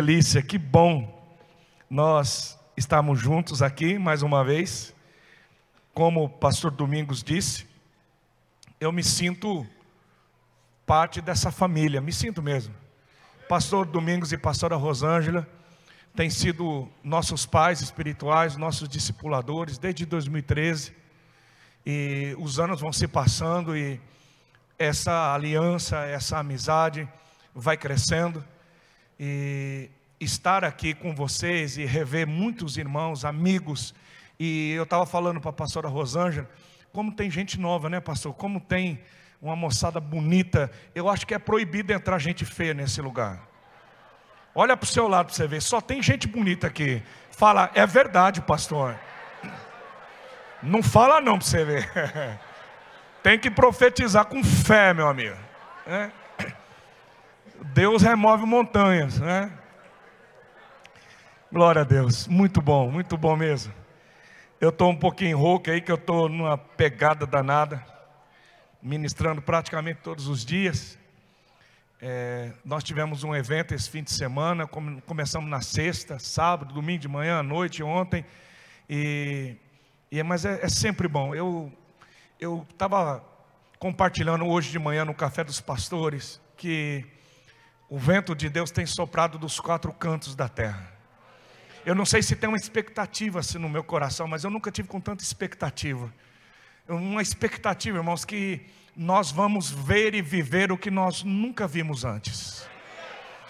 delícia, que bom nós estamos juntos aqui mais uma vez. Como o pastor Domingos disse, eu me sinto parte dessa família, me sinto mesmo. Pastor Domingos e pastora Rosângela têm sido nossos pais espirituais, nossos discipuladores desde 2013. E os anos vão se passando e essa aliança, essa amizade vai crescendo. E estar aqui com vocês e rever muitos irmãos, amigos. E eu estava falando para a pastora Rosângela, como tem gente nova, né, pastor? Como tem uma moçada bonita. Eu acho que é proibido entrar gente feia nesse lugar. Olha para o seu lado para você ver, só tem gente bonita aqui. Fala, é verdade, pastor. Não fala não para você ver. Tem que profetizar com fé, meu amigo. É. Deus remove montanhas, né? Glória a Deus, muito bom, muito bom mesmo. Eu estou um pouquinho rouco aí, que eu estou numa pegada danada, ministrando praticamente todos os dias. É, nós tivemos um evento esse fim de semana, começamos na sexta, sábado, domingo de manhã, à noite, ontem, e, e mas é, é sempre bom. Eu eu estava compartilhando hoje de manhã no café dos pastores que o vento de Deus tem soprado dos quatro cantos da terra. Eu não sei se tem uma expectativa assim no meu coração, mas eu nunca tive com tanta expectativa. Uma expectativa, irmãos, que nós vamos ver e viver o que nós nunca vimos antes.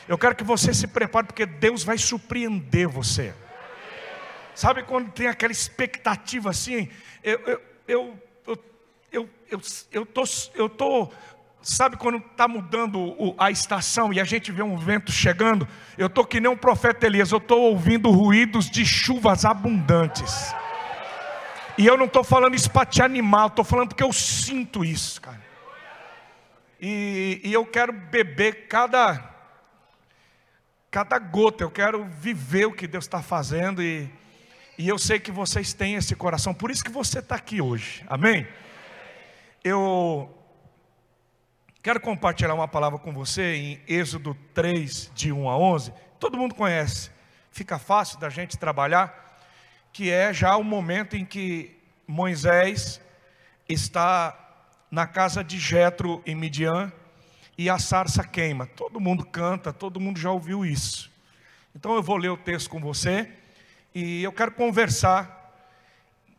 Eu quero que você se prepare, porque Deus vai surpreender você. Sabe quando tem aquela expectativa assim? Eu, eu, eu, eu, eu, eu, eu, tô, eu tô Sabe quando está mudando a estação e a gente vê um vento chegando? Eu estou que nem um profeta Elias, eu estou ouvindo ruídos de chuvas abundantes. E eu não estou falando isso para te animar, estou falando porque eu sinto isso, cara. E, e eu quero beber cada, cada gota, eu quero viver o que Deus está fazendo. E, e eu sei que vocês têm esse coração, por isso que você está aqui hoje, amém? Eu Quero compartilhar uma palavra com você em Êxodo 3, de 1 a 11. Todo mundo conhece, fica fácil da gente trabalhar, que é já o momento em que Moisés está na casa de Jetro em Midian e a sarça queima. Todo mundo canta, todo mundo já ouviu isso. Então eu vou ler o texto com você e eu quero conversar,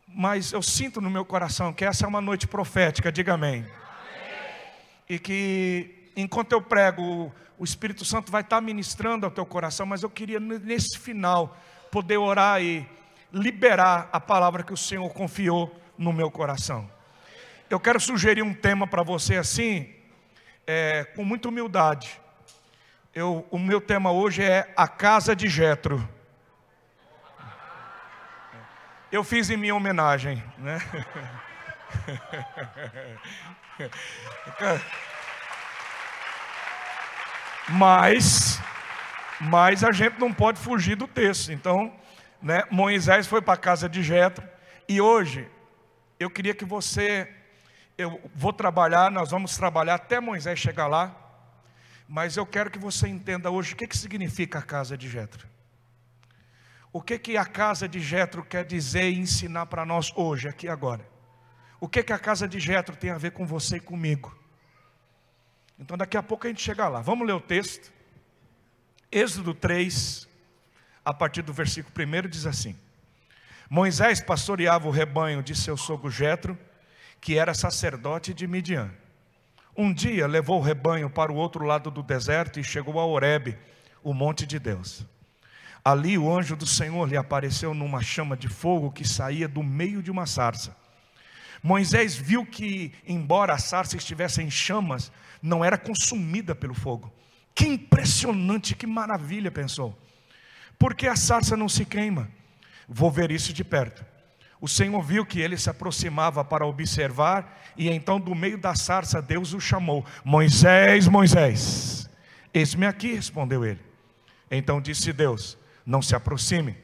mas eu sinto no meu coração que essa é uma noite profética, diga amém e que enquanto eu prego, o Espírito Santo vai estar ministrando ao teu coração, mas eu queria nesse final poder orar e liberar a palavra que o Senhor confiou no meu coração. Eu quero sugerir um tema para você assim, é, com muita humildade. Eu, o meu tema hoje é a casa de Jetro. Eu fiz em minha homenagem, né? Mas, mas a gente não pode fugir do texto. Então, né, Moisés foi para a casa de Jetro e hoje eu queria que você, eu vou trabalhar, nós vamos trabalhar até Moisés chegar lá, mas eu quero que você entenda hoje o que, que significa a casa de Jetro. O que, que a casa de Jetro quer dizer e ensinar para nós hoje, aqui agora. O que, que a casa de Jetro tem a ver com você e comigo? Então daqui a pouco a gente chega lá. Vamos ler o texto. Êxodo 3, a partir do versículo 1 diz assim: Moisés pastoreava o rebanho de seu sogro Jetro, que era sacerdote de Midian. Um dia levou o rebanho para o outro lado do deserto e chegou a Horebe, o monte de Deus. Ali o anjo do Senhor lhe apareceu numa chama de fogo que saía do meio de uma sarça. Moisés viu que, embora a sarça estivesse em chamas, não era consumida pelo fogo. Que impressionante, que maravilha, pensou. Por que a sarça não se queima? Vou ver isso de perto. O Senhor viu que ele se aproximava para observar, e então, do meio da sarça, Deus o chamou: Moisés, Moisés. Eis-me aqui, respondeu ele. Então disse Deus: Não se aproxime,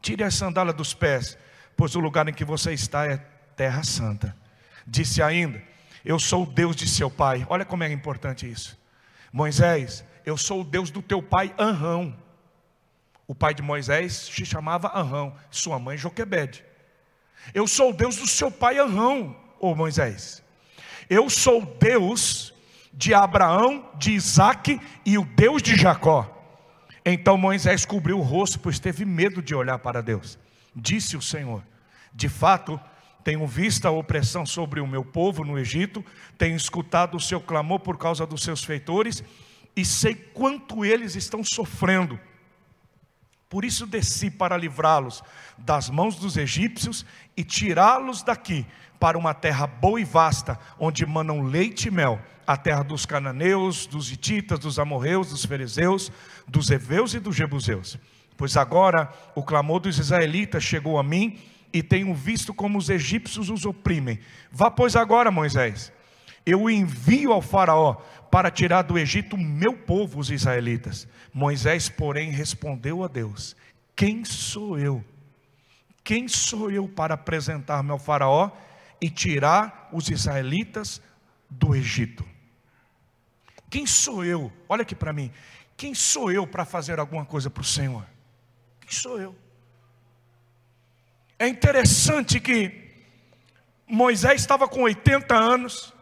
tire a sandália dos pés, pois o lugar em que você está é terra santa. Disse ainda: Eu sou o Deus de seu pai. Olha como é importante isso. Moisés, eu sou o Deus do teu pai Anrão. O pai de Moisés se chamava Anrão, sua mãe Joquebede. Eu sou o Deus do seu pai Anrão, ô Moisés. Eu sou o Deus de Abraão, de Isaac e o Deus de Jacó. Então Moisés cobriu o rosto, pois teve medo de olhar para Deus. Disse o Senhor: De fato, tenho visto a opressão sobre o meu povo no Egito, tenho escutado o seu clamor por causa dos seus feitores, e sei quanto eles estão sofrendo. Por isso desci para livrá-los das mãos dos egípcios e tirá-los daqui para uma terra boa e vasta, onde manam leite e mel, a terra dos cananeus, dos hititas, dos amorreus, dos fariseus, dos heveus e dos jebuseus. Pois agora o clamor dos israelitas chegou a mim e tenho visto como os egípcios os oprimem. Vá, pois, agora, Moisés. Eu envio ao Faraó para tirar do Egito meu povo, os israelitas. Moisés, porém, respondeu a Deus: Quem sou eu? Quem sou eu para apresentar-me ao Faraó e tirar os israelitas do Egito? Quem sou eu? Olha aqui para mim. Quem sou eu para fazer alguma coisa para o Senhor? Quem sou eu? É interessante que Moisés estava com 80 anos,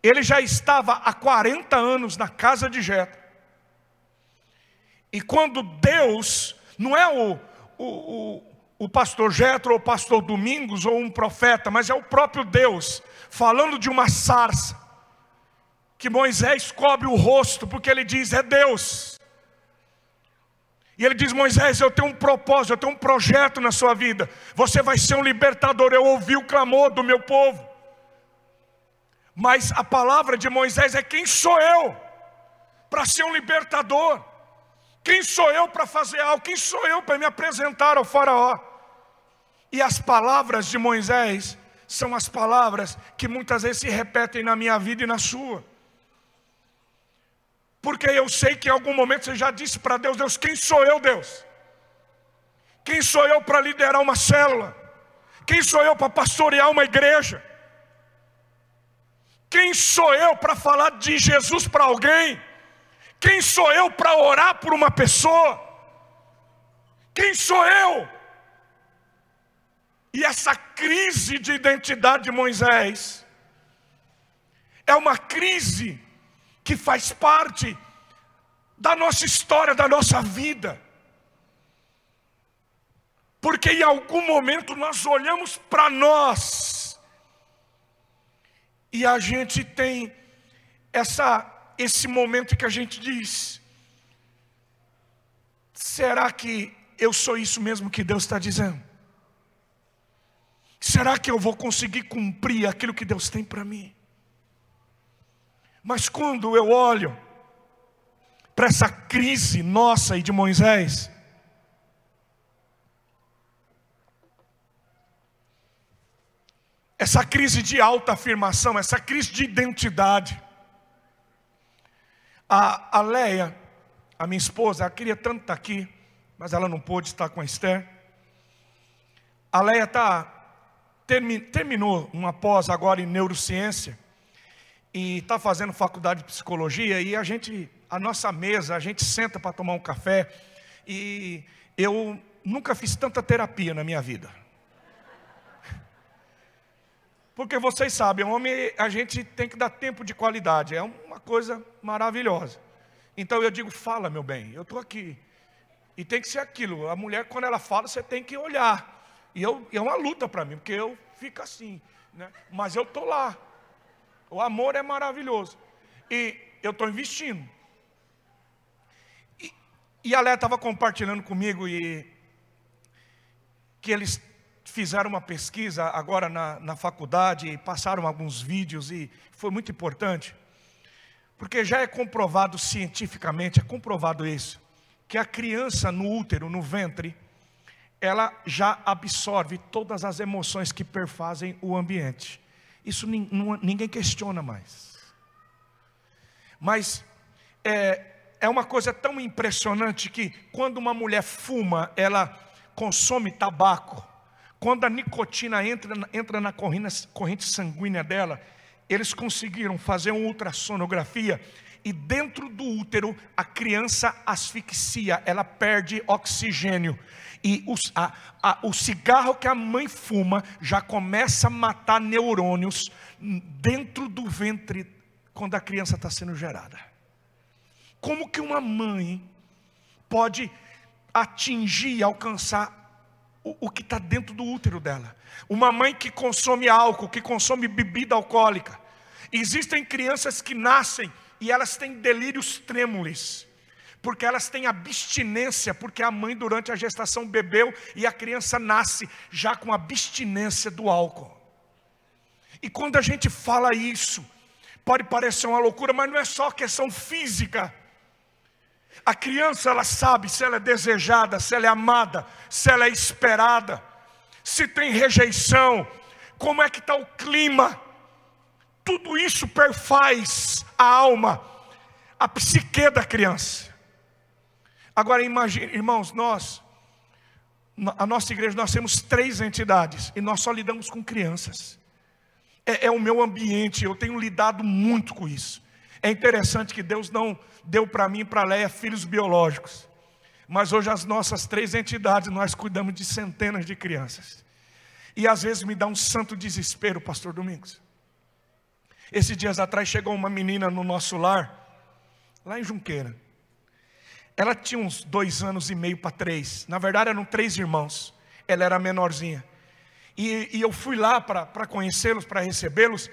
ele já estava há 40 anos na casa de Jetro. E quando Deus, não é o, o, o, o pastor Jetro ou o pastor Domingos ou um profeta, mas é o próprio Deus falando de uma sarça que Moisés cobre o rosto porque ele diz: "É Deus". E ele diz: Moisés, eu tenho um propósito, eu tenho um projeto na sua vida. Você vai ser um libertador. Eu ouvi o clamor do meu povo. Mas a palavra de Moisés é: quem sou eu para ser um libertador? Quem sou eu para fazer algo? Quem sou eu para me apresentar ao Faraó? E as palavras de Moisés são as palavras que muitas vezes se repetem na minha vida e na sua. Porque eu sei que em algum momento você já disse para Deus: Deus, quem sou eu, Deus? Quem sou eu para liderar uma célula? Quem sou eu para pastorear uma igreja? Quem sou eu para falar de Jesus para alguém? Quem sou eu para orar por uma pessoa? Quem sou eu? E essa crise de identidade de Moisés é uma crise que faz parte da nossa história, da nossa vida. Porque em algum momento nós olhamos para nós e a gente tem essa esse momento que a gente diz: será que eu sou isso mesmo que Deus está dizendo? Será que eu vou conseguir cumprir aquilo que Deus tem para mim? Mas quando eu olho para essa crise nossa e de Moisés, essa crise de alta afirmação, essa crise de identidade, a, a Leia, a minha esposa, ela queria tanto estar aqui, mas ela não pôde estar com a Esther. A Leia tá, termi, terminou uma pós agora em neurociência e está fazendo faculdade de psicologia e a gente, a nossa mesa, a gente senta para tomar um café e eu nunca fiz tanta terapia na minha vida. Porque vocês sabem, homem, a gente tem que dar tempo de qualidade, é uma coisa maravilhosa. Então eu digo, fala, meu bem, eu estou aqui. E tem que ser aquilo. A mulher, quando ela fala, você tem que olhar. E eu, é uma luta para mim, porque eu fico assim. Né? Mas eu estou lá. O amor é maravilhoso. E eu estou investindo. E, e a Léa estava compartilhando comigo e que eles fizeram uma pesquisa agora na, na faculdade e passaram alguns vídeos e foi muito importante. Porque já é comprovado cientificamente, é comprovado isso, que a criança no útero, no ventre, ela já absorve todas as emoções que perfazem o ambiente. Isso ninguém questiona mais. Mas é, é uma coisa tão impressionante que quando uma mulher fuma, ela consome tabaco. Quando a nicotina entra, entra na corrente, sanguínea dela, eles conseguiram fazer uma ultrassonografia e dentro do útero a criança asfixia, ela perde oxigênio. E a, a, o cigarro que a mãe fuma já começa a matar neurônios dentro do ventre quando a criança está sendo gerada. Como que uma mãe pode atingir, alcançar o, o que está dentro do útero dela? Uma mãe que consome álcool, que consome bebida alcoólica. Existem crianças que nascem e elas têm delírios trêmulos, porque elas têm abstinência, porque a mãe durante a gestação bebeu e a criança nasce já com abstinência do álcool. E quando a gente fala isso, pode parecer uma loucura, mas não é só questão física. A criança ela sabe se ela é desejada, se ela é amada, se ela é esperada, se tem rejeição, como é que está o clima. Tudo isso perfaz a alma, a psique da criança. Agora imagine, irmãos, nós, a nossa igreja, nós temos três entidades e nós só lidamos com crianças. É, é o meu ambiente, eu tenho lidado muito com isso. É interessante que Deus não deu para mim e para Leia filhos biológicos. Mas hoje as nossas três entidades, nós cuidamos de centenas de crianças. E às vezes me dá um santo desespero, pastor Domingos. Esses dias atrás chegou uma menina no nosso lar, lá em Junqueira. Ela tinha uns dois anos e meio para três. Na verdade, eram três irmãos. Ela era menorzinha. E, e eu fui lá para conhecê-los, para recebê-los.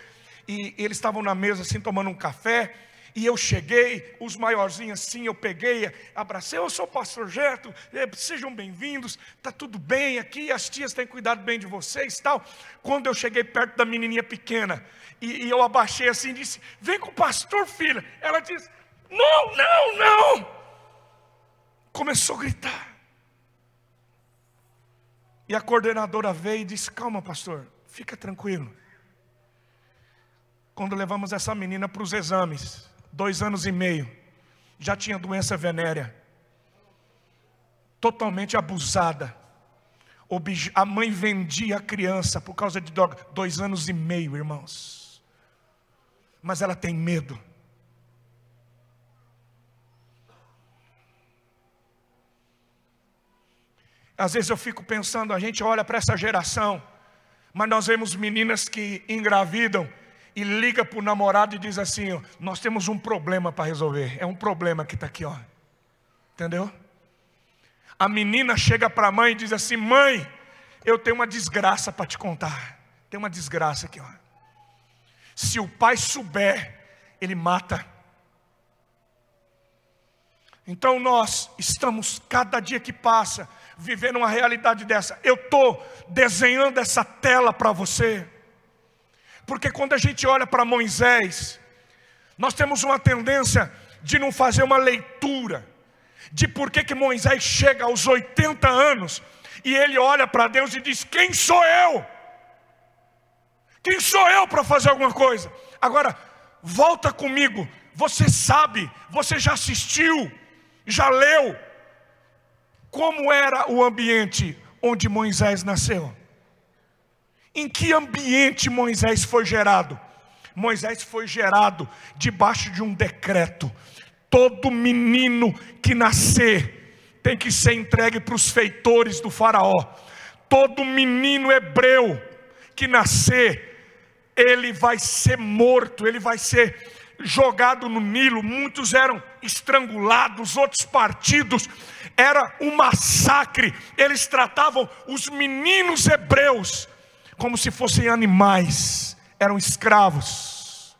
E, e eles estavam na mesa assim, tomando um café. E eu cheguei, os maiorzinhos assim, eu peguei, abracei, eu sou o pastor Gerto, eh, sejam bem-vindos, está tudo bem aqui, as tias têm cuidado bem de vocês tal. Quando eu cheguei perto da menininha pequena, e, e eu abaixei assim disse: Vem com o pastor, filha. Ela disse: Não, não, não. Começou a gritar. E a coordenadora veio e disse: Calma, pastor, fica tranquilo. Quando levamos essa menina para os exames, dois anos e meio, já tinha doença venérea, totalmente abusada. A mãe vendia a criança por causa de droga, dois anos e meio, irmãos. Mas ela tem medo. Às vezes eu fico pensando, a gente olha para essa geração, mas nós vemos meninas que engravidam e liga para o namorado e diz assim: ó, Nós temos um problema para resolver. É um problema que está aqui, ó. Entendeu? A menina chega para a mãe e diz assim: Mãe, eu tenho uma desgraça para te contar. Tem uma desgraça aqui, ó. Se o pai souber, ele mata. Então nós estamos, cada dia que passa, vivendo uma realidade dessa. Eu estou desenhando essa tela para você. Porque quando a gente olha para Moisés, nós temos uma tendência de não fazer uma leitura de por que, que Moisés chega aos 80 anos e ele olha para Deus e diz: Quem sou eu? Quem sou eu para fazer alguma coisa? Agora, volta comigo. Você sabe, você já assistiu, já leu como era o ambiente onde Moisés nasceu. Em que ambiente Moisés foi gerado? Moisés foi gerado debaixo de um decreto. Todo menino que nascer tem que ser entregue para os feitores do Faraó. Todo menino hebreu que nascer, ele vai ser morto, ele vai ser jogado no Nilo. Muitos eram estrangulados, outros partidos. Era um massacre. Eles tratavam os meninos hebreus como se fossem animais, eram escravos.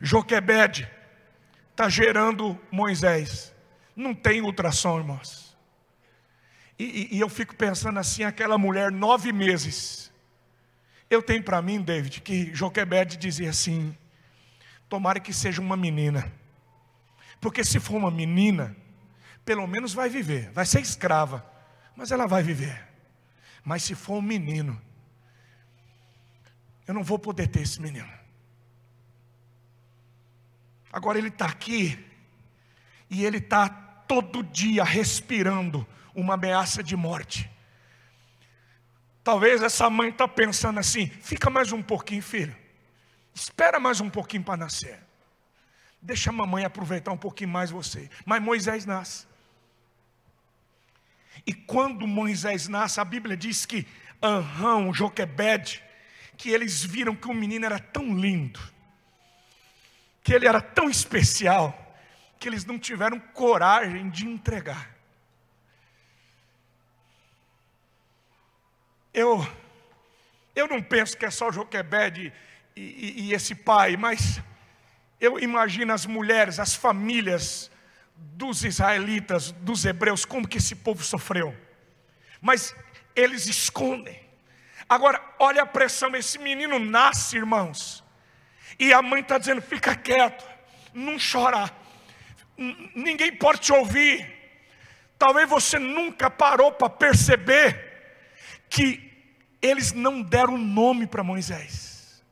Joquebede está gerando Moisés. Não tem ultrassom, irmãos. E, e, e, eu fico pensando assim, aquela mulher, nove meses. Eu tenho para mim, David, que Joquebede dizia assim: tomara que seja uma menina. Porque se for uma menina, pelo menos vai viver, vai ser escrava, mas ela vai viver. Mas se for um menino, eu não vou poder ter esse menino. Agora ele está aqui, e ele está todo dia respirando uma ameaça de morte. Talvez essa mãe está pensando assim: fica mais um pouquinho, filho. Espera mais um pouquinho para nascer. Deixa a mamãe aproveitar um pouquinho mais você. Mas Moisés nasce. E quando Moisés nasce, a Bíblia diz que Anrão, Joquebed, que eles viram que o menino era tão lindo, que ele era tão especial, que eles não tiveram coragem de entregar. Eu, eu não penso que é só Joquebed e, e, e esse pai, mas eu imagino as mulheres, as famílias dos israelitas, dos hebreus, como que esse povo sofreu. Mas eles escondem. Agora, olha a pressão, esse menino nasce, irmãos. E a mãe está dizendo: fica quieto, não chora, ninguém pode te ouvir. Talvez você nunca parou para perceber que eles não deram nome para Moisés.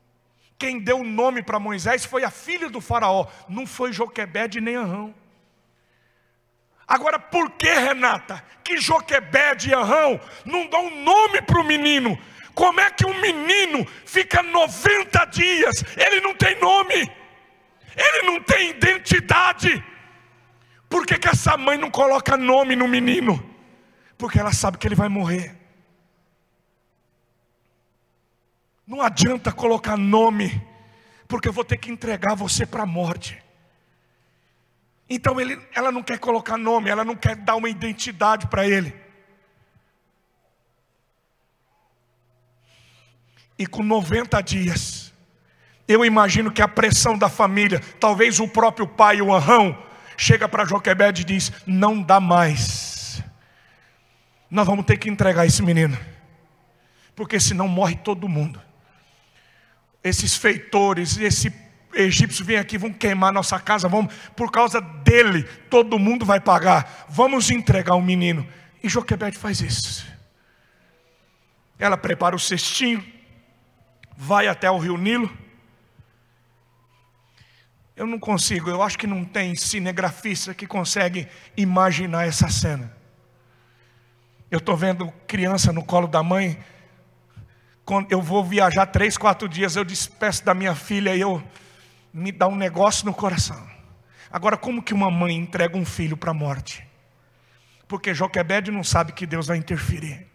Quem deu o nome para Moisés foi a filha do faraó, não foi Joquebede nem Arão. Agora, por que, Renata, que Joquebede e Arão não dão nome para o menino? Como é que um menino fica 90 dias, ele não tem nome, ele não tem identidade? Por que, que essa mãe não coloca nome no menino? Porque ela sabe que ele vai morrer. Não adianta colocar nome, porque eu vou ter que entregar você para a morte. Então ele, ela não quer colocar nome, ela não quer dar uma identidade para ele. E com 90 dias, eu imagino que a pressão da família, talvez o próprio pai, o Arrão, chega para Joquebed e diz: Não dá mais, nós vamos ter que entregar esse menino, porque senão morre todo mundo esses feitores, esse egípcio vem aqui, vão queimar nossa casa, vamos, por causa dele, todo mundo vai pagar. Vamos entregar o menino. E Joquebede faz isso. Ela prepara o cestinho, vai até o rio Nilo. Eu não consigo, eu acho que não tem cinegrafista que consegue imaginar essa cena. Eu estou vendo criança no colo da mãe, quando eu vou viajar três, quatro dias, eu despeço da minha filha e eu me dá um negócio no coração. Agora, como que uma mãe entrega um filho para a morte? Porque Joquebede não sabe que Deus vai interferir.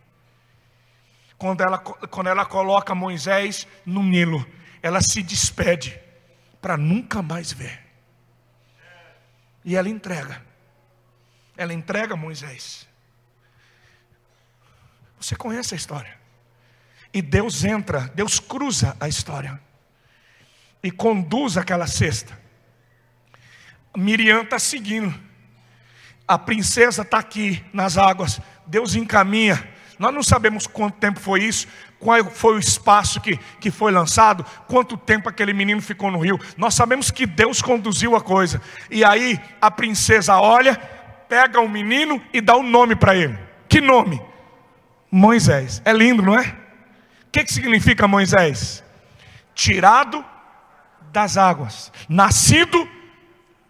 Quando ela, quando ela coloca Moisés no Nilo, ela se despede para nunca mais ver. E ela entrega. Ela entrega Moisés. Você conhece a história? E Deus entra, Deus cruza a história e conduz aquela cesta. Miriam está seguindo, a princesa está aqui nas águas, Deus encaminha. Nós não sabemos quanto tempo foi isso, qual foi o espaço que, que foi lançado, quanto tempo aquele menino ficou no rio. Nós sabemos que Deus conduziu a coisa. E aí a princesa olha, pega o menino e dá o um nome para ele. Que nome? Moisés. É lindo, não é? O que, que significa Moisés? Tirado das águas, nascido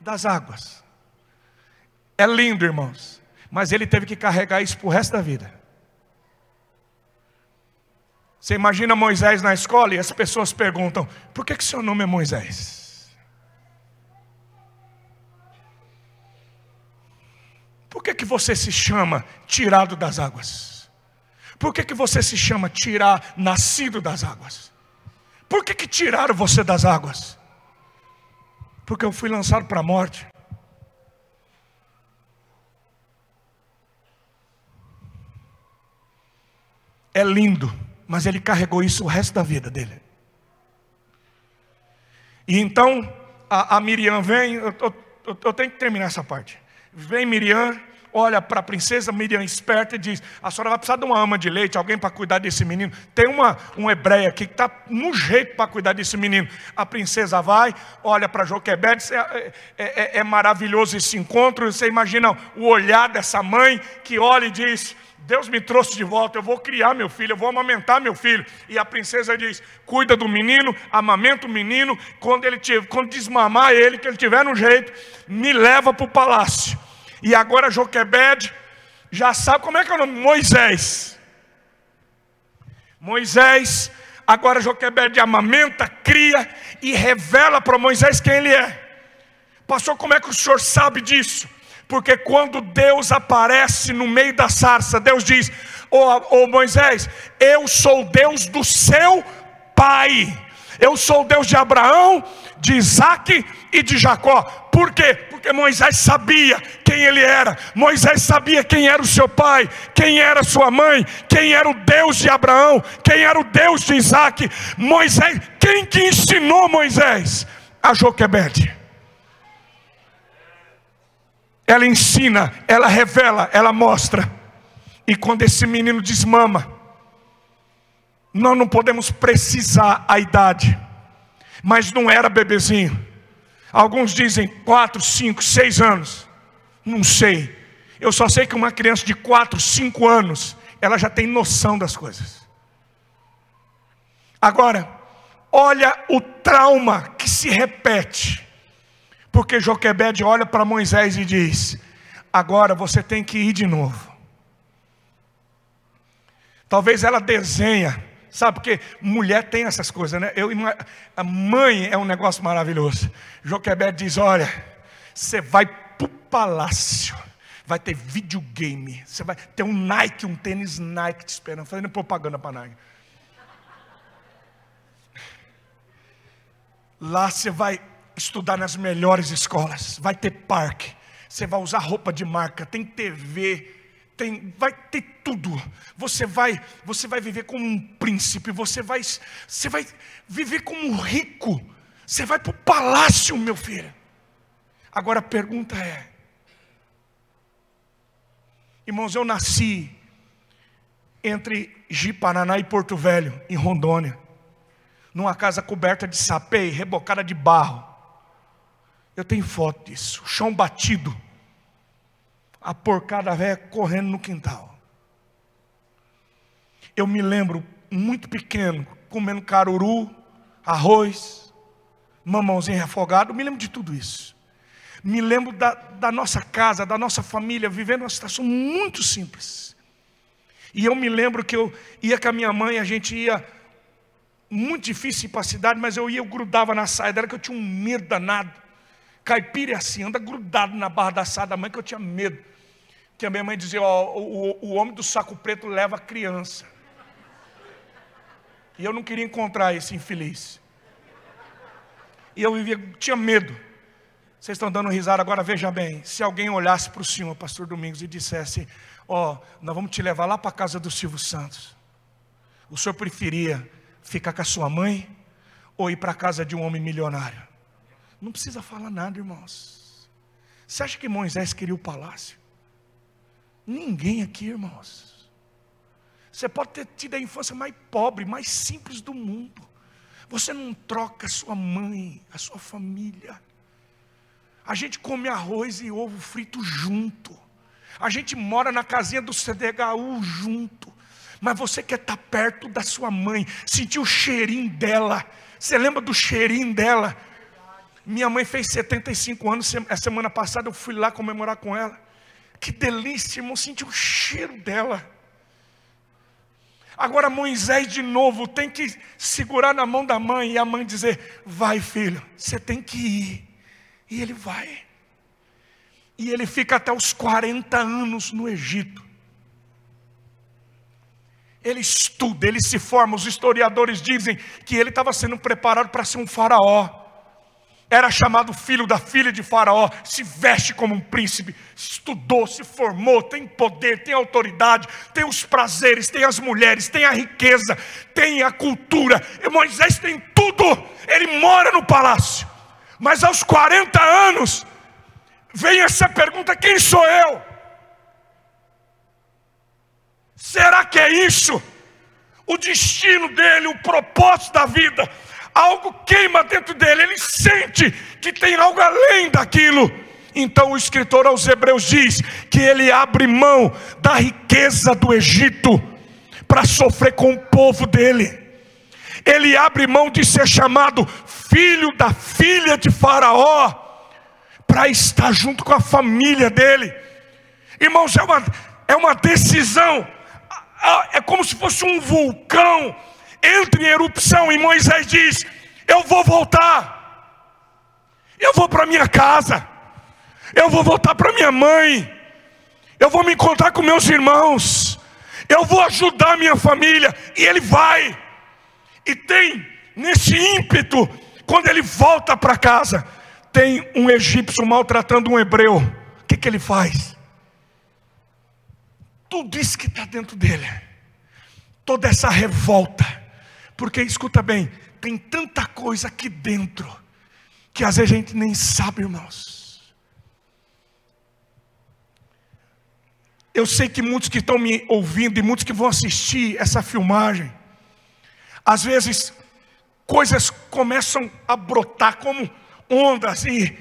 das águas. É lindo, irmãos, mas ele teve que carregar isso para o resto da vida. Você imagina Moisés na escola e as pessoas perguntam: por que, que seu nome é Moisés? Por que, que você se chama tirado das águas? Por que, que você se chama tirar nascido das águas? Por que, que tiraram você das águas? Porque eu fui lançado para a morte. É lindo, mas ele carregou isso o resto da vida dele. E então a, a Miriam vem, eu, eu, eu tenho que terminar essa parte. Vem Miriam, olha para a princesa Miriam esperta e diz: A senhora vai precisar de uma ama de leite, alguém para cuidar desse menino. Tem uma, um hebreu aqui que está no jeito para cuidar desse menino. A princesa vai, olha para Joquebed, é, é, é, é maravilhoso esse encontro. Você imagina o olhar dessa mãe que olha e diz: Deus me trouxe de volta, eu vou criar meu filho, eu vou amamentar meu filho. E a princesa diz: cuida do menino, amamenta o menino, quando ele tiver, quando desmamar ele, que ele tiver no jeito, me leva para o palácio. E agora Joquebed já sabe como é que é o nome? Moisés. Moisés, agora Joquebed amamenta, cria e revela para Moisés quem ele é. Pastor, como é que o senhor sabe disso? Porque quando Deus aparece no meio da sarça, Deus diz: Ô oh, oh, Moisés, eu sou Deus do seu pai. Eu sou o Deus de Abraão, de Isaac e de Jacó. Por quê? Porque Moisés sabia quem ele era. Moisés sabia quem era o seu pai, quem era sua mãe, quem era o Deus de Abraão, quem era o Deus de Isaac. Moisés, quem que ensinou Moisés? A Joquebede. Ela ensina, ela revela, ela mostra. E quando esse menino desmama, nós não podemos precisar a idade, mas não era bebezinho. Alguns dizem quatro, cinco, seis anos. Não sei. Eu só sei que uma criança de quatro, cinco anos, ela já tem noção das coisas. Agora, olha o trauma que se repete. Porque Joquebede olha para Moisés e diz: Agora você tem que ir de novo. Talvez ela desenha Sabe, porque mulher tem essas coisas, né? Eu, a mãe é um negócio maravilhoso. Joquebed diz: Olha, você vai para o palácio, vai ter videogame, você vai ter um Nike, um tênis Nike te esperando, fazendo propaganda para Nike. Lá você vai estudar nas melhores escolas, vai ter parque, você vai usar roupa de marca, tem TV, tem, vai ter tudo. Você vai, você vai viver como um príncipe, você vai, você vai viver como um rico. Você vai para o palácio, meu filho. Agora a pergunta é: Irmãos, eu nasci entre Jiparaná e Porto Velho, em Rondônia, numa casa coberta de sapê, rebocada de barro. Eu tenho foto disso, chão batido a porcada velha correndo no quintal. Eu me lembro, muito pequeno, comendo caruru, arroz, mamãozinho refogado, me lembro de tudo isso. Me lembro da, da nossa casa, da nossa família, vivendo uma situação muito simples. E eu me lembro que eu ia com a minha mãe, a gente ia muito difícil ir para a cidade, mas eu ia, eu grudava na saia dela, que eu tinha um medo danado. Caipira é assim, anda grudado na barra da saia da mãe, que eu tinha medo que a minha mãe dizia: ó, o, o homem do saco preto leva a criança. E eu não queria encontrar esse infeliz. E eu vivia, tinha medo. Vocês estão dando risada agora, veja bem. Se alguém olhasse para o senhor, pastor Domingos, e dissesse: Ó, oh, nós vamos te levar lá para a casa do Silvio Santos. O senhor preferia ficar com a sua mãe ou ir para a casa de um homem milionário? Não precisa falar nada, irmãos. Você acha que Moisés queria o palácio? Ninguém aqui, irmãos. Você pode ter tido a infância mais pobre, mais simples do mundo. Você não troca a sua mãe, a sua família. A gente come arroz e ovo frito junto. A gente mora na casinha do CDHU junto. Mas você quer estar perto da sua mãe, sentir o cheirinho dela. Você lembra do cheirinho dela? Minha mãe fez 75 anos, a semana passada eu fui lá comemorar com ela. Que delícia, irmão, sentir o cheiro dela. Agora Moisés de novo tem que segurar na mão da mãe e a mãe dizer: Vai, filho, você tem que ir. E ele vai. E ele fica até os 40 anos no Egito. Ele estuda, ele se forma. Os historiadores dizem que ele estava sendo preparado para ser um faraó era chamado filho da filha de Faraó, se veste como um príncipe, estudou, se formou, tem poder, tem autoridade, tem os prazeres, tem as mulheres, tem a riqueza, tem a cultura. E Moisés tem tudo, ele mora no palácio. Mas aos 40 anos, vem essa pergunta: quem sou eu? Será que é isso? O destino dele, o propósito da vida algo queima dentro dele, ele sente que tem algo além daquilo. Então o escritor aos Hebreus diz que ele abre mão da riqueza do Egito para sofrer com o povo dele. Ele abre mão de ser chamado filho da filha de Faraó para estar junto com a família dele. Irmãos, é uma, é uma decisão, é como se fosse um vulcão entra em erupção e Moisés diz: Eu vou voltar. Eu vou para minha casa. Eu vou voltar para minha mãe. Eu vou me encontrar com meus irmãos. Eu vou ajudar minha família. E ele vai. E tem nesse ímpeto, quando ele volta para casa, tem um egípcio maltratando um hebreu. O que, que ele faz? Tudo isso que está dentro dele, toda essa revolta, porque escuta bem, tem tanta coisa aqui dentro, que às vezes a gente nem sabe, irmãos. Eu sei que muitos que estão me ouvindo e muitos que vão assistir essa filmagem, às vezes coisas começam a brotar como ondas e,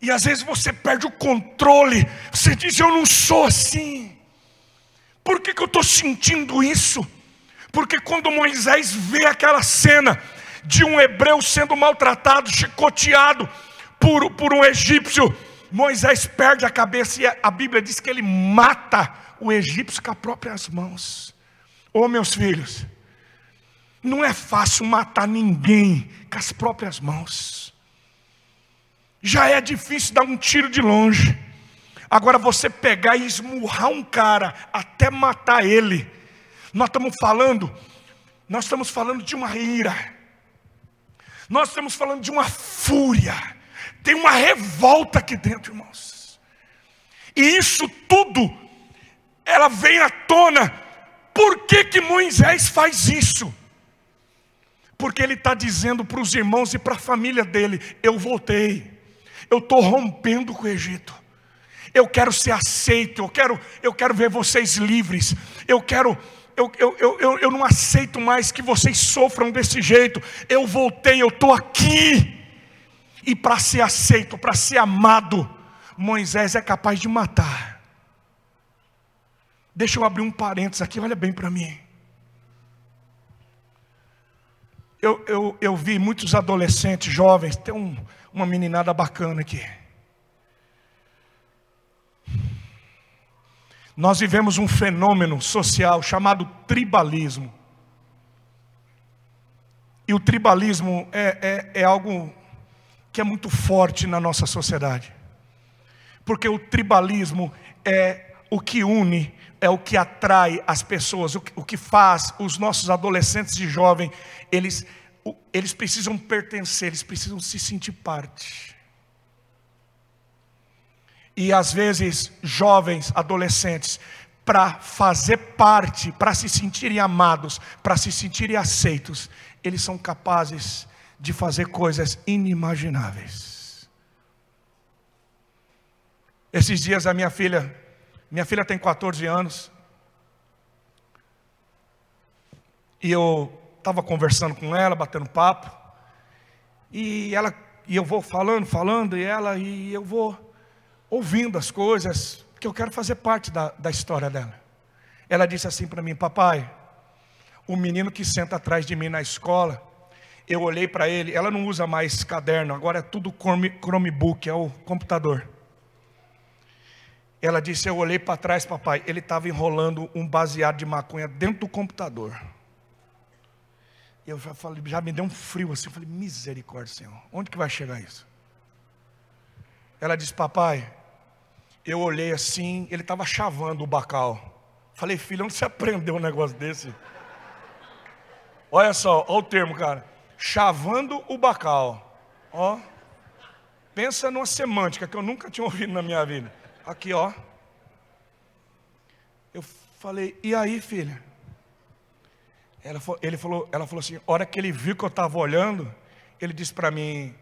e às vezes você perde o controle. Você diz: Eu não sou assim. Por que, que eu estou sentindo isso? Porque quando Moisés vê aquela cena de um hebreu sendo maltratado, chicoteado por, por um egípcio, Moisés perde a cabeça e a Bíblia diz que ele mata o egípcio com as próprias mãos. Oh, meus filhos, não é fácil matar ninguém com as próprias mãos. Já é difícil dar um tiro de longe. Agora você pegar e esmurrar um cara até matar ele. Nós estamos falando, nós estamos falando de uma ira. Nós estamos falando de uma fúria. Tem uma revolta aqui dentro, irmãos. E isso tudo ela vem à tona. Por que que Moisés faz isso? porque ele está dizendo para os irmãos e para a família dele: Eu voltei, eu estou rompendo com o Egito. Eu quero ser aceito, eu quero, eu quero ver vocês livres, eu quero, eu, eu, eu, eu não aceito mais que vocês sofram desse jeito. Eu voltei, eu estou aqui. E para ser aceito, para ser amado, Moisés é capaz de matar. Deixa eu abrir um parênteses aqui, olha bem para mim. Eu, eu, eu vi muitos adolescentes, jovens, tem um, uma meninada bacana aqui. Nós vivemos um fenômeno social chamado tribalismo. E o tribalismo é, é, é algo que é muito forte na nossa sociedade. Porque o tribalismo é o que une, é o que atrai as pessoas, o que, o que faz os nossos adolescentes e jovens, eles, eles precisam pertencer, eles precisam se sentir parte. E às vezes, jovens, adolescentes, para fazer parte, para se sentirem amados, para se sentirem aceitos, eles são capazes de fazer coisas inimagináveis. Esses dias a minha filha minha filha tem 14 anos. E eu estava conversando com ela, batendo papo. E ela e eu vou falando, falando, e ela e eu vou ouvindo as coisas, que eu quero fazer parte da, da história dela. Ela disse assim para mim, papai, o menino que senta atrás de mim na escola, eu olhei para ele, ela não usa mais caderno, agora é tudo Chromebook, é o computador. Ela disse: Eu olhei para trás, papai. Ele estava enrolando um baseado de maconha dentro do computador. Eu já, falei, já me deu um frio assim. Eu falei: Misericórdia, Senhor. Onde que vai chegar isso? Ela disse: Papai, eu olhei assim. Ele estava chavando o bacal. Falei: Filho, onde você aprendeu um negócio desse? Olha só, olha o termo, cara. Chavando o bacal. Ó. Pensa numa semântica que eu nunca tinha ouvido na minha vida. Aqui, ó. Eu falei, e aí, filha? Ela, ele falou, ela falou assim: hora que ele viu que eu estava olhando, ele disse para mim: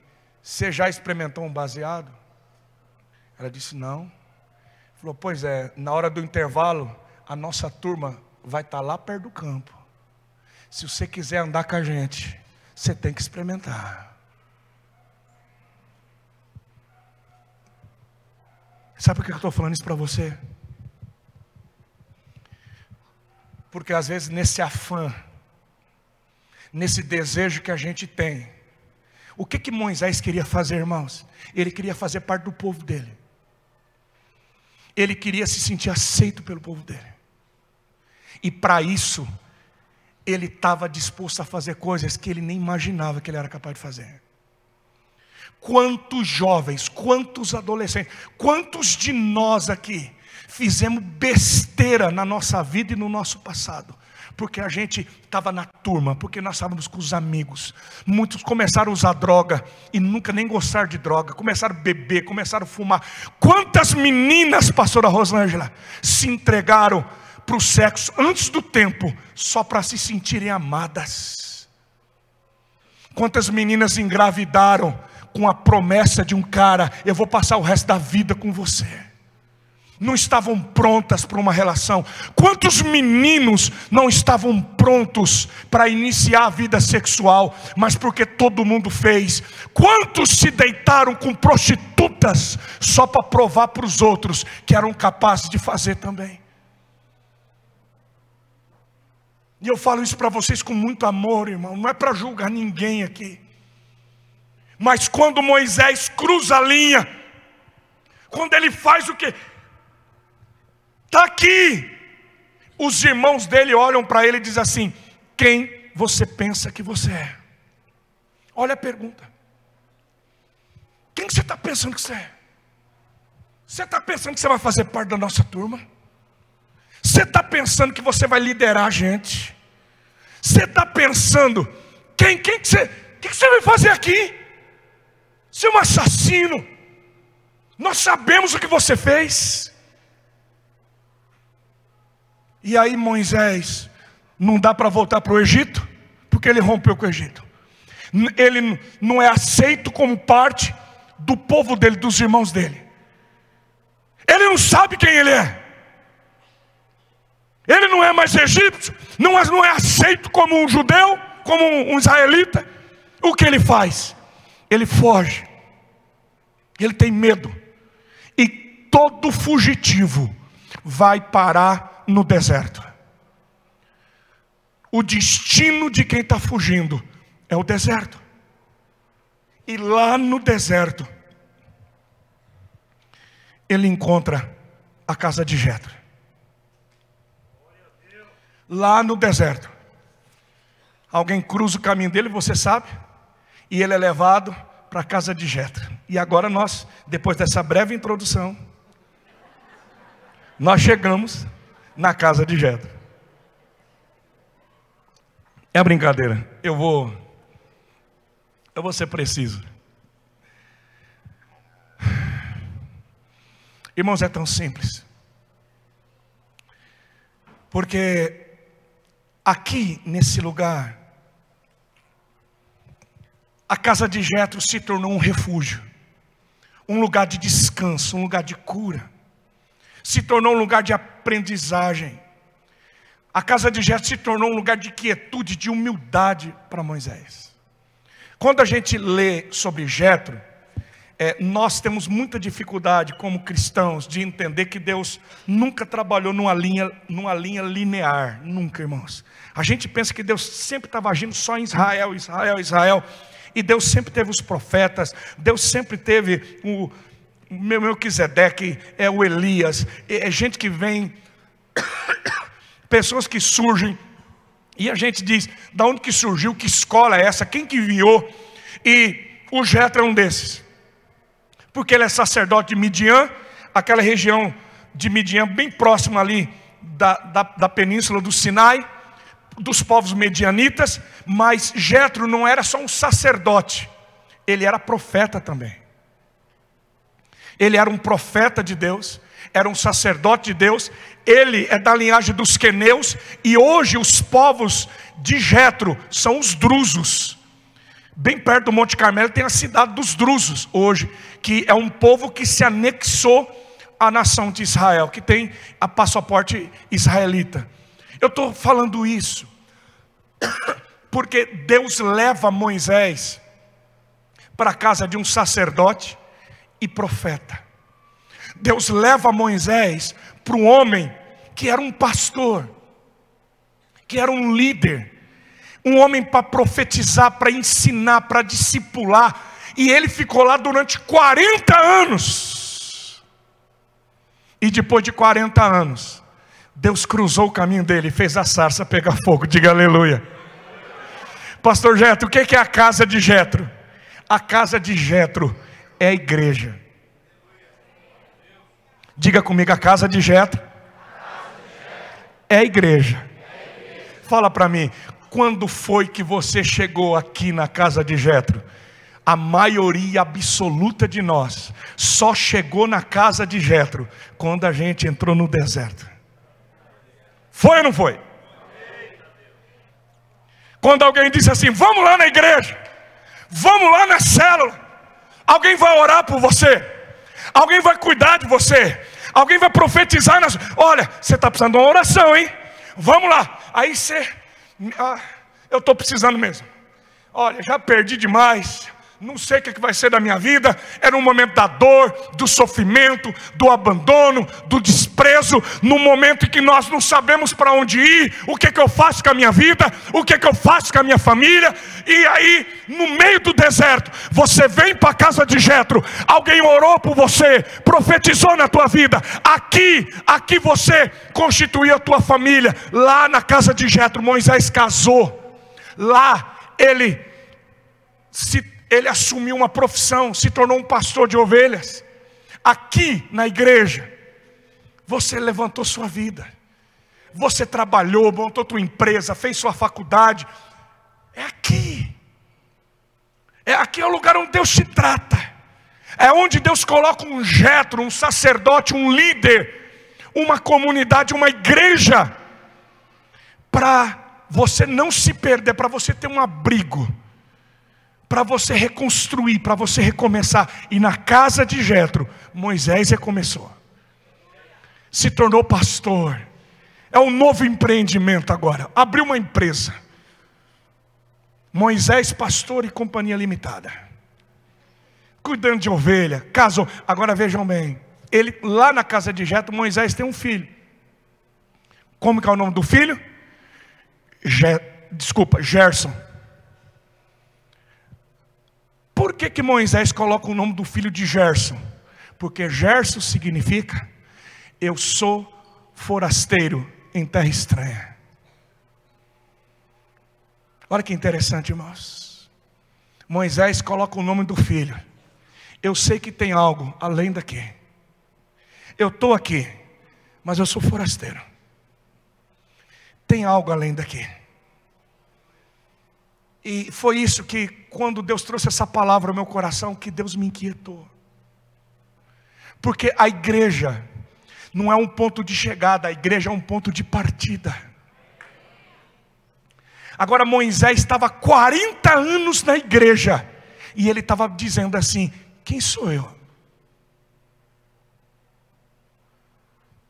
Você já experimentou um baseado? Ela disse: Não. Falou: Pois é, na hora do intervalo, a nossa turma vai estar tá lá perto do campo. Se você quiser andar com a gente, você tem que experimentar. Sabe por que eu estou falando isso para você? Porque às vezes nesse afã, nesse desejo que a gente tem, o que que Moisés queria fazer, irmãos? Ele queria fazer parte do povo dele. Ele queria se sentir aceito pelo povo dele. E para isso, ele estava disposto a fazer coisas que ele nem imaginava que ele era capaz de fazer. Quantos jovens, quantos adolescentes, quantos de nós aqui fizemos besteira na nossa vida e no nosso passado? Porque a gente estava na turma, porque nós estávamos com os amigos. Muitos começaram a usar droga e nunca nem gostar de droga, começaram a beber, começaram a fumar. Quantas meninas, pastora Rosângela, se entregaram para o sexo antes do tempo, só para se sentirem amadas? Quantas meninas engravidaram com a promessa de um cara: eu vou passar o resto da vida com você? Não estavam prontas para uma relação? Quantos meninos não estavam prontos para iniciar a vida sexual, mas porque todo mundo fez? Quantos se deitaram com prostitutas só para provar para os outros que eram capazes de fazer também? E eu falo isso para vocês com muito amor, irmão, não é para julgar ninguém aqui. Mas quando Moisés cruza a linha, quando ele faz o que? Está aqui. Os irmãos dele olham para ele e dizem assim: Quem você pensa que você é? Olha a pergunta. Quem você está pensando que você é? Você está pensando que você vai fazer parte da nossa turma? Você está pensando que você vai liderar a gente? Você está pensando, quem, quem que você, que, que você vai fazer aqui? Você é um assassino. Nós sabemos o que você fez. E aí Moisés não dá para voltar para o Egito, porque ele rompeu com o Egito. Ele não é aceito como parte do povo dele, dos irmãos dele. Ele não sabe quem ele é. Ele não é mais egípcio, não é, não é aceito como um judeu, como um israelita. O que ele faz? Ele foge. Ele tem medo. E todo fugitivo vai parar no deserto. O destino de quem está fugindo é o deserto. E lá no deserto, ele encontra a casa de Jetro. Lá no deserto. Alguém cruza o caminho dele, você sabe, e ele é levado para a casa de Jetro. E agora nós, depois dessa breve introdução, nós chegamos na casa de Jetro. É brincadeira. Eu vou eu vou ser preciso. Irmãos, é tão simples. Porque aqui nesse lugar a casa de Jetro se tornou um refúgio, um lugar de descanso, um lugar de cura se tornou um lugar de aprendizagem. A casa de Jetro se tornou um lugar de quietude, de humildade para Moisés. Quando a gente lê sobre Jetro, é, nós temos muita dificuldade como cristãos de entender que Deus nunca trabalhou numa linha, numa linha linear, nunca, irmãos. A gente pensa que Deus sempre estava agindo só em Israel, Israel, Israel. E Deus sempre teve os profetas, Deus sempre teve o, meu Melquisedeque, é o Elias, é, gente que vem, pessoas que surgem, e a gente diz, da onde que surgiu, que escola é essa, quem que enviou? E o Jetro é um desses, porque ele é sacerdote de Midian, aquela região de Midian, bem próximo ali da, da, da península do Sinai, dos povos medianitas, mas Jetro não era só um sacerdote, ele era profeta também. Ele era um profeta de Deus, era um sacerdote de Deus, ele é da linhagem dos queneus, e hoje os povos de Jetro são os drusos. Bem perto do Monte Carmelo tem a cidade dos drusos, hoje, que é um povo que se anexou à nação de Israel, que tem a passaporte israelita. Eu estou falando isso, porque Deus leva Moisés para a casa de um sacerdote, e profeta. Deus leva Moisés para um homem que era um pastor, que era um líder, um homem para profetizar, para ensinar, para discipular, e ele ficou lá durante 40 anos. E depois de 40 anos, Deus cruzou o caminho dele fez a sarça pegar fogo. Diga aleluia. Pastor Jetro, o que é a casa de Jetro? A casa de Jetro é a igreja. Diga comigo, a casa de Jetro é a igreja. Fala para mim, quando foi que você chegou aqui na casa de Jetro? A maioria absoluta de nós só chegou na casa de Jetro quando a gente entrou no deserto. Foi ou não foi? Quando alguém disse assim: "Vamos lá na igreja. Vamos lá na célula. Alguém vai orar por você. Alguém vai cuidar de você. Alguém vai profetizar nas. Olha, você está precisando de uma oração, hein? Vamos lá. Aí você. Ah, eu estou precisando mesmo. Olha, já perdi demais não sei o que vai ser da minha vida. Era um momento da dor, do sofrimento, do abandono, do desprezo. No momento em que nós não sabemos para onde ir, o que, que eu faço com a minha vida, o que, que eu faço com a minha família. E aí, no meio do deserto, você vem para a casa de Jetro. Alguém orou por você, profetizou na tua vida. Aqui, aqui você constituiu a tua família. Lá na casa de Jetro, Moisés casou. Lá ele se ele assumiu uma profissão, se tornou um pastor de ovelhas. Aqui na igreja, você levantou sua vida, você trabalhou, montou tua empresa, fez sua faculdade. É aqui, é aqui é o lugar onde Deus te trata, é onde Deus coloca um jetro, um sacerdote, um líder, uma comunidade, uma igreja, para você não se perder, para você ter um abrigo para você reconstruir, para você recomeçar. E na casa de Jetro, Moisés recomeçou. Se tornou pastor. É um novo empreendimento agora. Abriu uma empresa. Moisés, pastor e companhia limitada. Cuidando de ovelha, casou. Agora vejam bem. Ele lá na casa de Jetro, Moisés tem um filho. Como que é o nome do filho? Je, desculpa, Gerson. Por que, que Moisés coloca o nome do filho de Gerson? Porque Gerson significa eu sou forasteiro em terra estranha. Olha que interessante, irmãos. Moisés coloca o nome do filho. Eu sei que tem algo além daqui. Eu estou aqui, mas eu sou forasteiro. Tem algo além daqui. E foi isso que, quando Deus trouxe essa palavra ao meu coração, que Deus me inquietou. Porque a igreja não é um ponto de chegada, a igreja é um ponto de partida. Agora Moisés estava 40 anos na igreja, e ele estava dizendo assim: Quem sou eu? O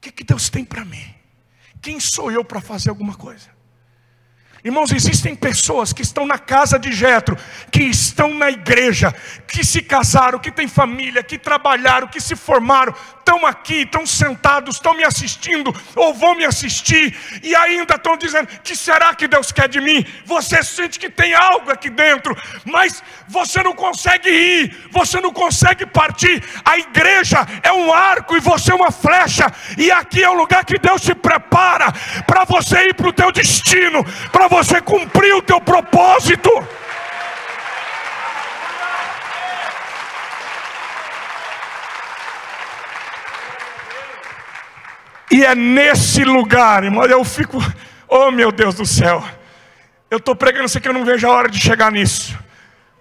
que, que Deus tem para mim? Quem sou eu para fazer alguma coisa? Irmãos, existem pessoas que estão na casa de Jetro, que estão na igreja, que se casaram, que têm família, que trabalharam, que se formaram, estão aqui, estão sentados, estão me assistindo, ou vão me assistir, e ainda estão dizendo: que será que Deus quer de mim? Você sente que tem algo aqui dentro, mas você não consegue ir, você não consegue partir. A igreja é um arco e você é uma flecha, e aqui é o lugar que Deus te prepara para você ir para o teu destino, para você cumprir o teu propósito. E é nesse lugar, irmão, eu fico, oh meu Deus do céu, eu estou pregando isso aqui, eu não vejo a hora de chegar nisso,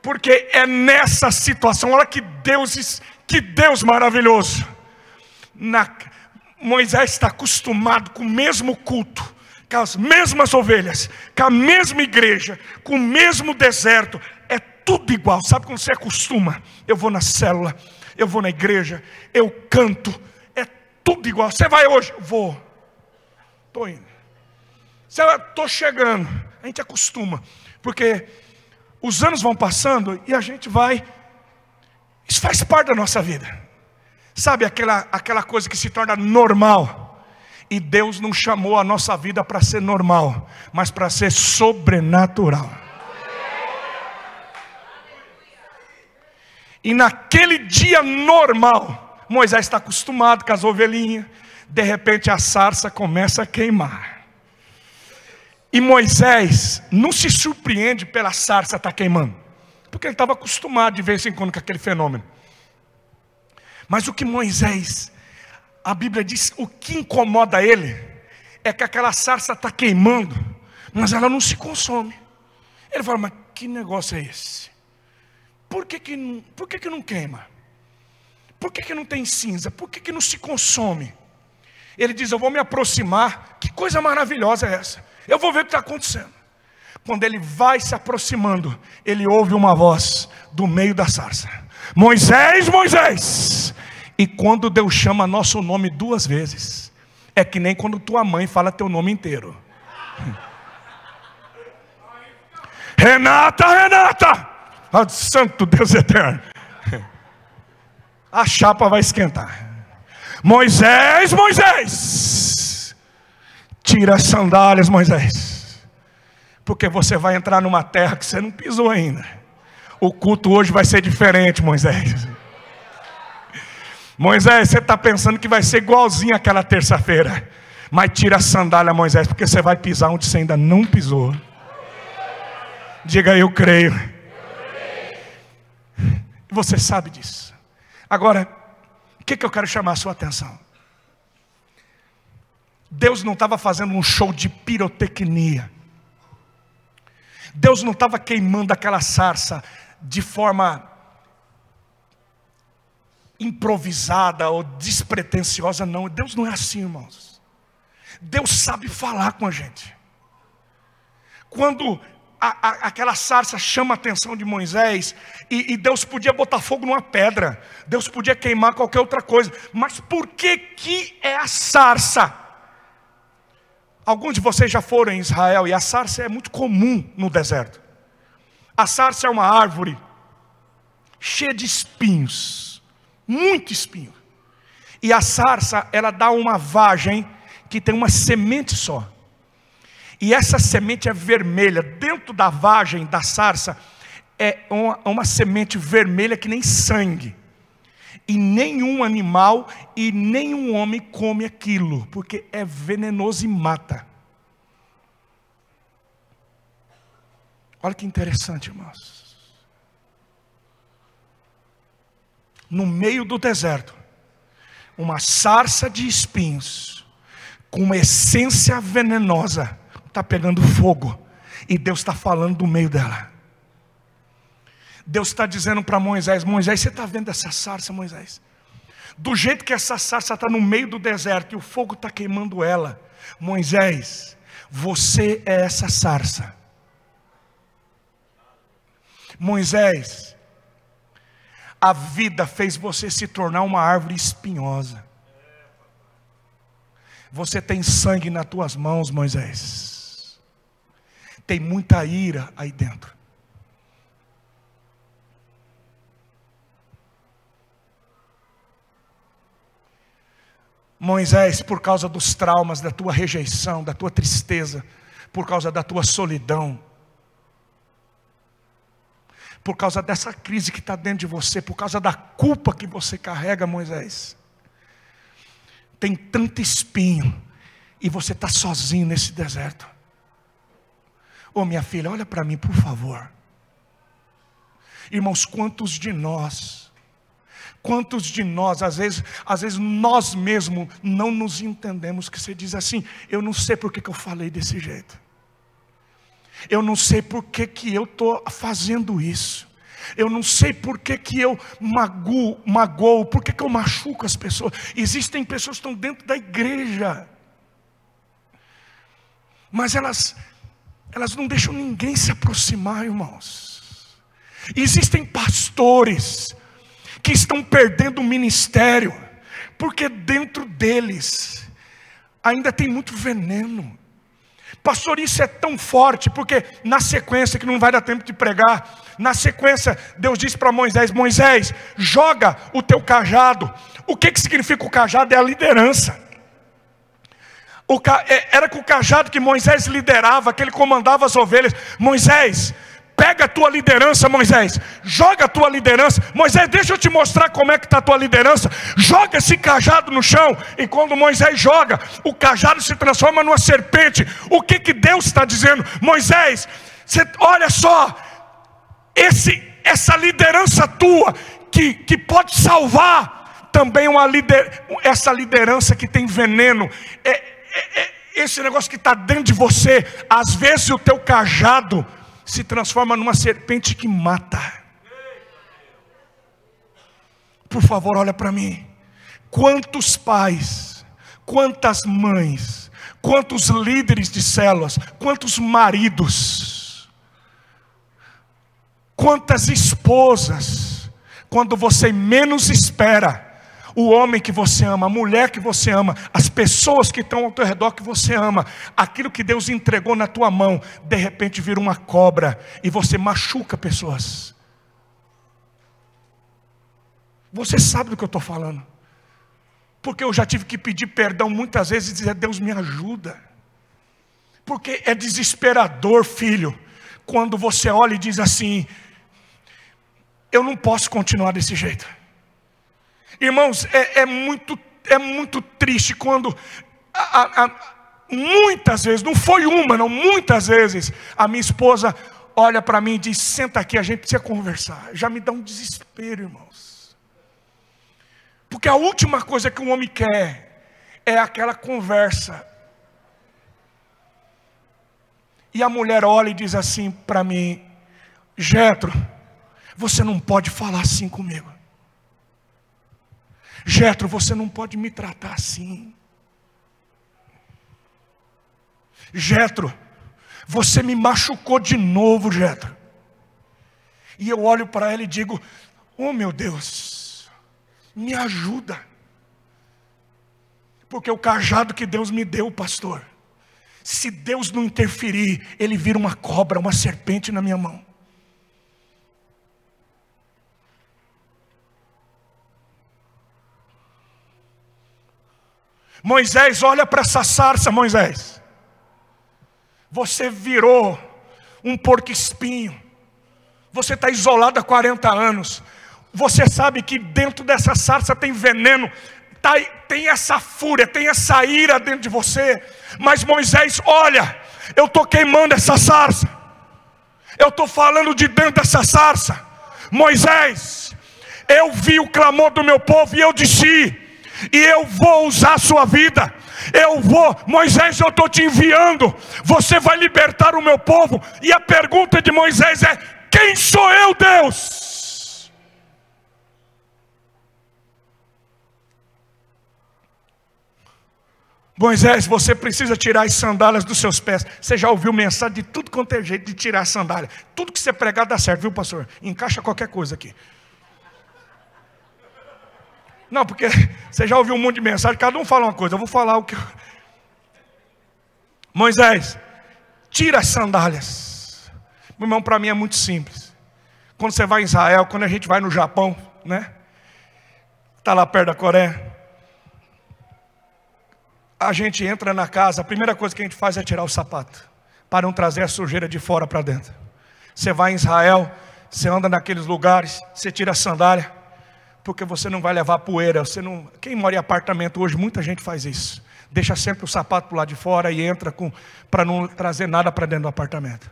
porque é nessa situação, olha que Deus, que Deus maravilhoso. Na, Moisés está acostumado com o mesmo culto, com as mesmas ovelhas, com a mesma igreja, com o mesmo deserto, é tudo igual. Sabe quando você acostuma? Eu vou na célula, eu vou na igreja, eu canto, tudo igual. Você vai hoje? Vou. Estou indo. Estou chegando. A gente acostuma. Porque os anos vão passando e a gente vai. Isso faz parte da nossa vida. Sabe aquela, aquela coisa que se torna normal. E Deus não chamou a nossa vida para ser normal, mas para ser sobrenatural. E naquele dia normal, Moisés está acostumado com as ovelhinhas. De repente a sarça começa a queimar. E Moisés não se surpreende pela sarça estar tá queimando. porque ele estava acostumado de vez em quando com aquele fenômeno. Mas o que Moisés, a Bíblia diz, o que incomoda ele é que aquela sarça está queimando, mas ela não se consome. Ele fala, mas que negócio é esse? Por que, que, por que, que não queima? Por que, que não tem cinza? Por que, que não se consome? Ele diz: Eu vou me aproximar. Que coisa maravilhosa é essa? Eu vou ver o que está acontecendo. Quando ele vai se aproximando, ele ouve uma voz do meio da sarça: Moisés, Moisés. E quando Deus chama nosso nome duas vezes, é que nem quando tua mãe fala teu nome inteiro. Renata, Renata! Oh, Santo Deus eterno. A chapa vai esquentar. Moisés, Moisés, tira as sandálias, Moisés, porque você vai entrar numa terra que você não pisou ainda. O culto hoje vai ser diferente, Moisés. Moisés, você está pensando que vai ser igualzinho aquela terça-feira, mas tira a sandália, Moisés, porque você vai pisar onde você ainda não pisou. Diga eu creio. Você sabe disso. Agora, o que, que eu quero chamar a sua atenção? Deus não estava fazendo um show de pirotecnia. Deus não estava queimando aquela sarça de forma improvisada ou despretensiosa, não. Deus não é assim, irmãos. Deus sabe falar com a gente. Quando a, a, aquela sarça chama a atenção de Moisés, e, e, Deus podia botar fogo numa pedra, Deus podia queimar qualquer outra coisa, mas por que que é a sarça? Alguns de vocês já foram em Israel, e a sarça é muito comum no deserto. A sarça é uma árvore cheia de espinhos, muito espinho. E a sarça, ela dá uma vagem que tem uma semente só. E essa semente é vermelha. Dentro da vagem da sarça é uma, uma semente vermelha que nem sangue. E nenhum animal e nenhum homem come aquilo, porque é venenoso e mata. Olha que interessante, irmãos. No meio do deserto, uma sarça de espinhos, com uma essência venenosa, está pegando fogo e Deus está falando do meio dela. Deus está dizendo para Moisés: Moisés, você está vendo essa sarça, Moisés? Do jeito que essa sarça está no meio do deserto e o fogo está queimando ela, Moisés, você é essa sarça. Moisés, a vida fez você se tornar uma árvore espinhosa. Você tem sangue nas tuas mãos, Moisés tem muita ira aí dentro. Moisés, por causa dos traumas, da tua rejeição, da tua tristeza, por causa da tua solidão, por causa dessa crise que está dentro de você, por causa da culpa que você carrega, Moisés, tem tanto espinho, e você está sozinho nesse deserto. Ô oh, minha filha, olha para mim, por favor. Irmãos, quantos de nós, quantos de nós, às vezes, às vezes nós mesmos não nos entendemos, que você diz assim, eu não sei por que, eu falei desse jeito. Eu não sei por que, que eu estou fazendo isso. Eu não sei por que, que eu mago, magoo, por que, que eu machuco as pessoas. Existem pessoas que estão dentro da igreja, mas elas elas não deixam ninguém se aproximar, irmãos. Existem pastores que estão perdendo o ministério, porque dentro deles ainda tem muito veneno. Pastor, isso é tão forte, porque na sequência, que não vai dar tempo de pregar, na sequência, Deus disse para Moisés: Moisés, joga o teu cajado. O que, que significa o cajado? É a liderança. É, era com o cajado que Moisés liderava, que ele comandava as ovelhas. Moisés, pega a tua liderança, Moisés, joga a tua liderança. Moisés, deixa eu te mostrar como é que está a tua liderança. Joga esse cajado no chão. E quando Moisés joga, o cajado se transforma numa serpente. O que, que Deus está dizendo? Moisés, você, olha só, esse essa liderança tua, que, que pode salvar, também uma lider, essa liderança que tem veneno, é, é, é esse negócio que está dentro de você, às vezes o teu cajado se transforma numa serpente que mata. Por favor, olha para mim. Quantos pais, quantas mães, quantos líderes de células, quantos maridos, quantas esposas, quando você menos espera, o homem que você ama, a mulher que você ama, as pessoas que estão ao teu redor que você ama, aquilo que Deus entregou na tua mão, de repente vira uma cobra e você machuca pessoas. Você sabe do que eu estou falando. Porque eu já tive que pedir perdão muitas vezes e dizer: Deus me ajuda. Porque é desesperador, filho, quando você olha e diz assim: Eu não posso continuar desse jeito. Irmãos, é, é muito, é muito triste quando a, a, muitas vezes, não foi uma, não, muitas vezes, a minha esposa olha para mim e diz: senta aqui, a gente precisa conversar. Já me dá um desespero, irmãos. Porque a última coisa que um homem quer é aquela conversa. E a mulher olha e diz assim para mim: Jetro, você não pode falar assim comigo. Jetro, você não pode me tratar assim. Jetro, você me machucou de novo, Jetro. E eu olho para ela e digo: Oh meu Deus, me ajuda. Porque o cajado que Deus me deu, pastor, se Deus não interferir, ele vira uma cobra, uma serpente na minha mão. Moisés, olha para essa sarça, Moisés. Você virou um porco espinho. Você está isolado há 40 anos. Você sabe que dentro dessa sarça tem veneno, tá, tem essa fúria, tem essa ira dentro de você. Mas Moisés, olha, eu estou queimando essa sarça. Eu estou falando de dentro dessa sarça. Moisés, eu vi o clamor do meu povo e eu disse: e eu vou usar a sua vida. Eu vou, Moisés, eu estou te enviando. Você vai libertar o meu povo. E a pergunta de Moisés é: Quem sou eu, Deus? Moisés, você precisa tirar as sandálias dos seus pés. Você já ouviu mensagem de tudo quanto é jeito de tirar a sandália. Tudo que você pregar dá certo, viu, pastor? Encaixa qualquer coisa aqui. Não, porque você já ouviu um monte de mensagem, cada um fala uma coisa, eu vou falar o que. Moisés, tira as sandálias. Meu irmão, para mim é muito simples. Quando você vai em Israel, quando a gente vai no Japão, né? Está lá perto da Coreia. A gente entra na casa, a primeira coisa que a gente faz é tirar o sapato, para não trazer a sujeira de fora para dentro. Você vai em Israel, você anda naqueles lugares, você tira a sandália porque você não vai levar poeira. Você não... Quem mora em apartamento hoje, muita gente faz isso. Deixa sempre o sapato para lado de fora e entra com para não trazer nada para dentro do apartamento.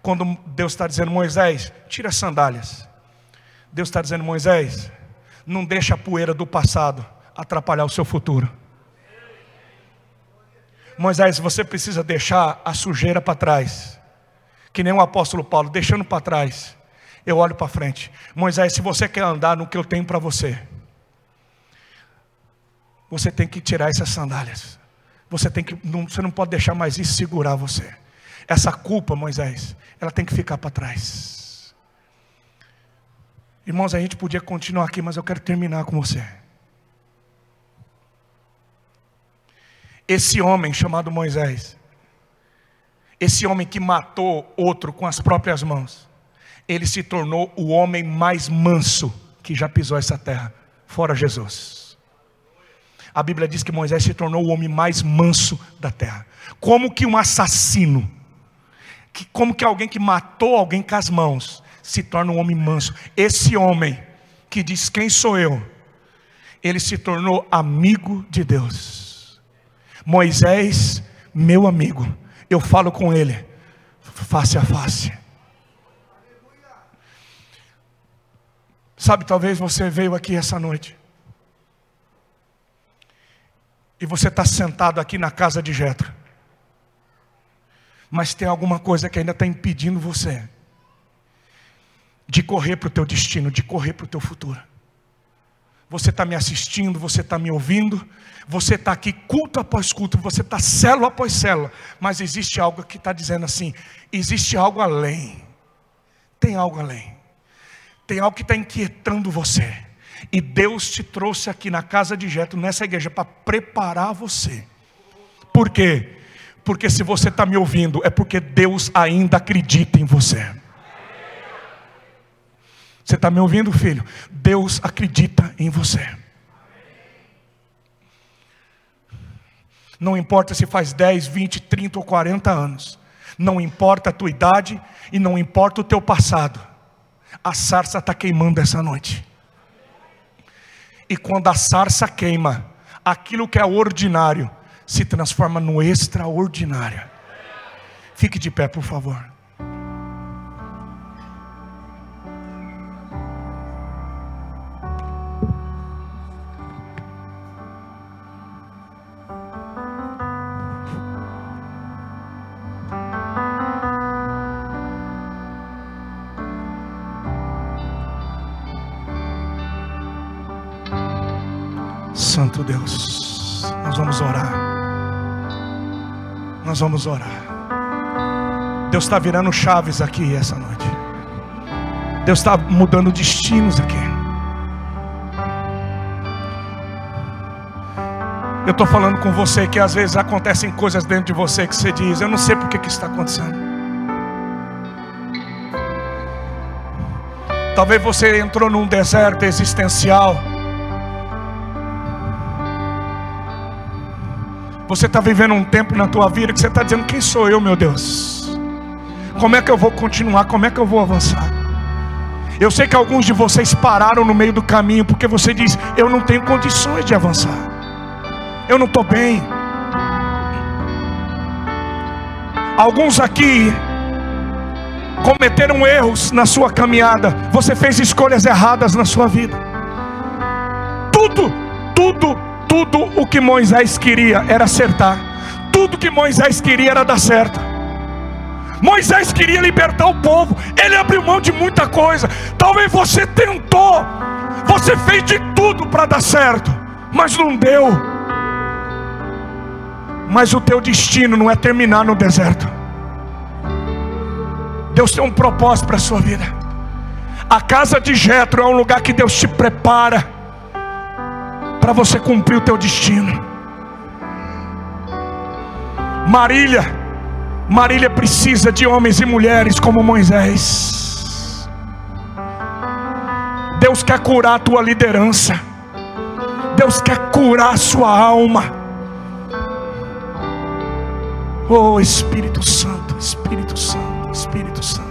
Quando Deus está dizendo, Moisés, tira as sandálias. Deus está dizendo, Moisés, não deixa a poeira do passado atrapalhar o seu futuro. Moisés, você precisa deixar a sujeira para trás. Que nem o apóstolo Paulo, deixando para trás eu olho para frente. Moisés, se você quer andar no que eu tenho para você, você tem que tirar essas sandálias. Você tem que, não, você não pode deixar mais isso segurar você. Essa culpa, Moisés, ela tem que ficar para trás. Irmãos, a gente podia continuar aqui, mas eu quero terminar com você. Esse homem chamado Moisés, esse homem que matou outro com as próprias mãos, ele se tornou o homem mais manso que já pisou essa terra, fora Jesus. A Bíblia diz que Moisés se tornou o homem mais manso da terra. Como que um assassino, que, como que alguém que matou alguém com as mãos, se torna um homem manso. Esse homem que diz quem sou eu, ele se tornou amigo de Deus. Moisés, meu amigo, eu falo com ele face a face. Sabe, talvez você veio aqui essa noite. E você está sentado aqui na casa de Jetro. Mas tem alguma coisa que ainda está impedindo você de correr para o teu destino, de correr para o teu futuro. Você está me assistindo, você está me ouvindo, você está aqui culto após culto, você está célula após célula, mas existe algo que está dizendo assim: existe algo além, tem algo além. Tem algo que está inquietando você. E Deus te trouxe aqui na casa de Jeto, nessa igreja, para preparar você. Por quê? Porque se você está me ouvindo, é porque Deus ainda acredita em você. Você está me ouvindo, filho? Deus acredita em você. Não importa se faz 10, 20, 30 ou 40 anos. Não importa a tua idade e não importa o teu passado. A sarça está queimando essa noite. E quando a sarça queima, aquilo que é ordinário se transforma no extraordinário. Fique de pé, por favor. Deus, nós vamos orar. Nós vamos orar. Deus está virando chaves aqui essa noite. Deus está mudando destinos aqui. Eu estou falando com você que às vezes acontecem coisas dentro de você que você diz, eu não sei porque que está acontecendo. Talvez você entrou num deserto existencial Você está vivendo um tempo na tua vida que você está dizendo: Quem sou eu, meu Deus? Como é que eu vou continuar? Como é que eu vou avançar? Eu sei que alguns de vocês pararam no meio do caminho porque você diz: Eu não tenho condições de avançar. Eu não estou bem. Alguns aqui cometeram erros na sua caminhada. Você fez escolhas erradas na sua vida. Tudo, tudo tudo o que Moisés queria era acertar. Tudo que Moisés queria era dar certo. Moisés queria libertar o povo. Ele abriu mão de muita coisa. Talvez você tentou. Você fez de tudo para dar certo, mas não deu. Mas o teu destino não é terminar no deserto. Deus tem um propósito para a sua vida. A casa de Jetro é um lugar que Deus te prepara para você cumprir o teu destino. Marília, Marília precisa de homens e mulheres como Moisés. Deus quer curar a tua liderança. Deus quer curar a sua alma. Oh Espírito Santo, Espírito Santo, Espírito Santo.